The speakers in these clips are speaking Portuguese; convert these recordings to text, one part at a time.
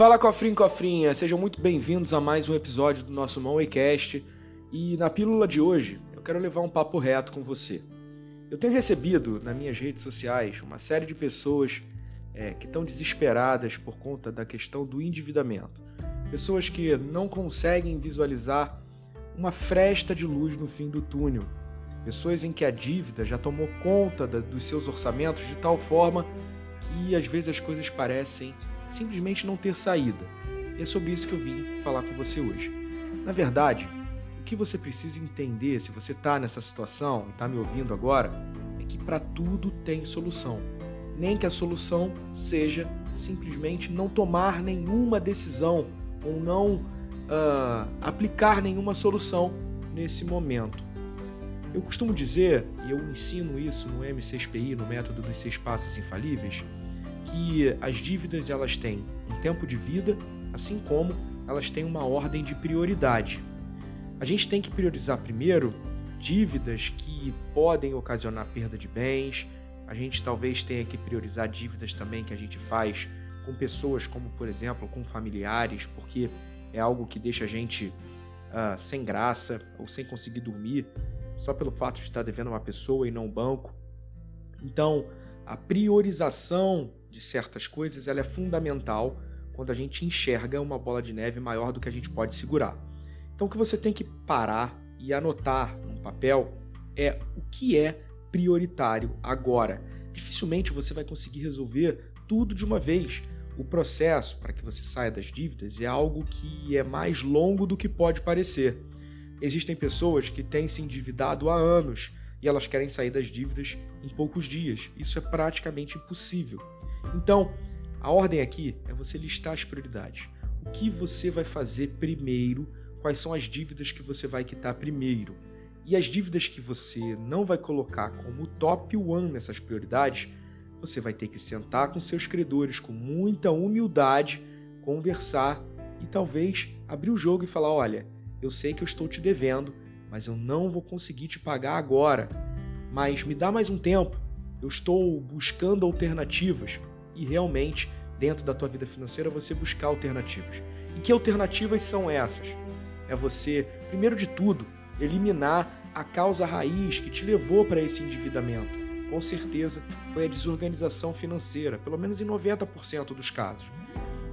Fala cofrinho cofrinha, sejam muito bem-vindos a mais um episódio do nosso Moneycast. E na pílula de hoje, eu quero levar um papo reto com você. Eu tenho recebido nas minhas redes sociais uma série de pessoas é, que estão desesperadas por conta da questão do endividamento. Pessoas que não conseguem visualizar uma fresta de luz no fim do túnel. Pessoas em que a dívida já tomou conta da, dos seus orçamentos de tal forma que às vezes as coisas parecem simplesmente não ter saída. E é sobre isso que eu vim falar com você hoje. Na verdade, o que você precisa entender se você está nessa situação e está me ouvindo agora é que para tudo tem solução. Nem que a solução seja simplesmente não tomar nenhuma decisão ou não uh, aplicar nenhuma solução nesse momento. Eu costumo dizer, e eu ensino isso no M6PI, no método dos seis passos infalíveis, que as dívidas elas têm um tempo de vida, assim como elas têm uma ordem de prioridade. A gente tem que priorizar primeiro dívidas que podem ocasionar perda de bens. A gente talvez tenha que priorizar dívidas também que a gente faz com pessoas, como por exemplo com familiares, porque é algo que deixa a gente uh, sem graça ou sem conseguir dormir só pelo fato de estar devendo uma pessoa e não um banco. Então, a priorização de certas coisas ela é fundamental quando a gente enxerga uma bola de neve maior do que a gente pode segurar. Então o que você tem que parar e anotar no papel é o que é prioritário agora. Dificilmente você vai conseguir resolver tudo de uma vez. O processo para que você saia das dívidas é algo que é mais longo do que pode parecer. Existem pessoas que têm se endividado há anos e elas querem sair das dívidas em poucos dias. Isso é praticamente impossível. Então, a ordem aqui é você listar as prioridades. O que você vai fazer primeiro? Quais são as dívidas que você vai quitar primeiro? E as dívidas que você não vai colocar como top one nessas prioridades, você vai ter que sentar com seus credores com muita humildade, conversar e talvez abrir o jogo e falar: olha, eu sei que eu estou te devendo, mas eu não vou conseguir te pagar agora. Mas me dá mais um tempo. Eu estou buscando alternativas e realmente dentro da tua vida financeira você buscar alternativas. E que alternativas são essas? É você, primeiro de tudo, eliminar a causa raiz que te levou para esse endividamento. Com certeza foi a desorganização financeira, pelo menos em 90% dos casos.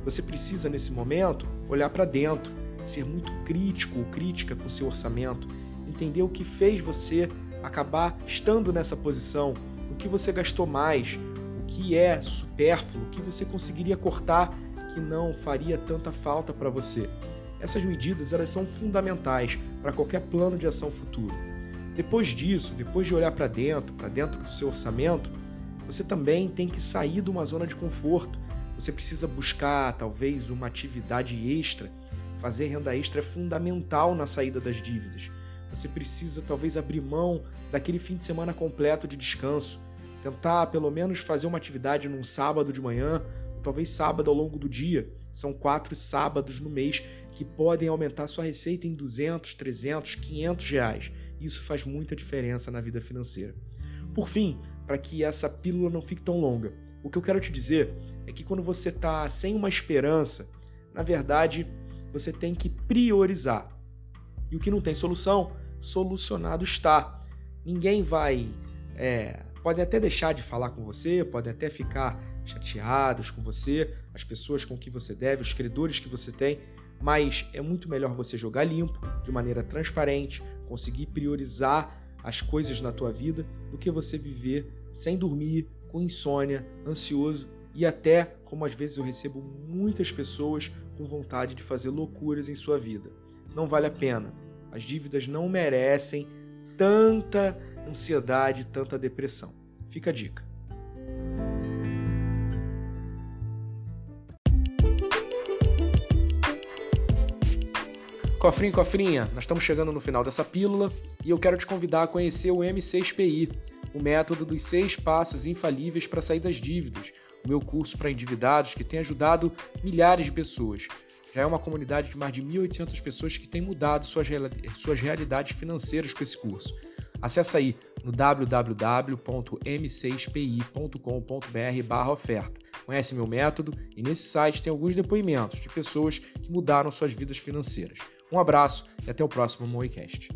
Você precisa nesse momento olhar para dentro, ser muito crítico ou crítica com seu orçamento, entender o que fez você acabar estando nessa posição, o que você gastou mais, que é supérfluo, que você conseguiria cortar, que não faria tanta falta para você. Essas medidas elas são fundamentais para qualquer plano de ação futuro. Depois disso, depois de olhar para dentro, para dentro do seu orçamento, você também tem que sair de uma zona de conforto. Você precisa buscar talvez uma atividade extra. Fazer renda extra é fundamental na saída das dívidas. Você precisa talvez abrir mão daquele fim de semana completo de descanso tentar pelo menos fazer uma atividade num sábado de manhã, ou talvez sábado ao longo do dia. São quatro sábados no mês que podem aumentar sua receita em 200, 300, 500 reais. Isso faz muita diferença na vida financeira. Por fim, para que essa pílula não fique tão longa, o que eu quero te dizer é que quando você está sem uma esperança, na verdade, você tem que priorizar. E o que não tem solução, solucionado está. Ninguém vai é, podem até deixar de falar com você, podem até ficar chateados com você, as pessoas com que você deve, os credores que você tem, mas é muito melhor você jogar limpo, de maneira transparente, conseguir priorizar as coisas na tua vida do que você viver sem dormir, com insônia, ansioso e até, como às vezes eu recebo muitas pessoas com vontade de fazer loucuras em sua vida. Não vale a pena. As dívidas não merecem tanta ansiedade, tanta depressão. Fica a dica. Cofrinho, cofrinha, nós estamos chegando no final dessa pílula e eu quero te convidar a conhecer o M6PI, o método dos seis passos infalíveis para sair das dívidas, o meu curso para endividados que tem ajudado milhares de pessoas. Já é uma comunidade de mais de 1.800 pessoas que tem mudado suas, suas realidades financeiras com esse curso. Acesse aí no www.m6pi.com.br/oferta. Conhece meu método e nesse site tem alguns depoimentos de pessoas que mudaram suas vidas financeiras. Um abraço e até o próximo Moicast.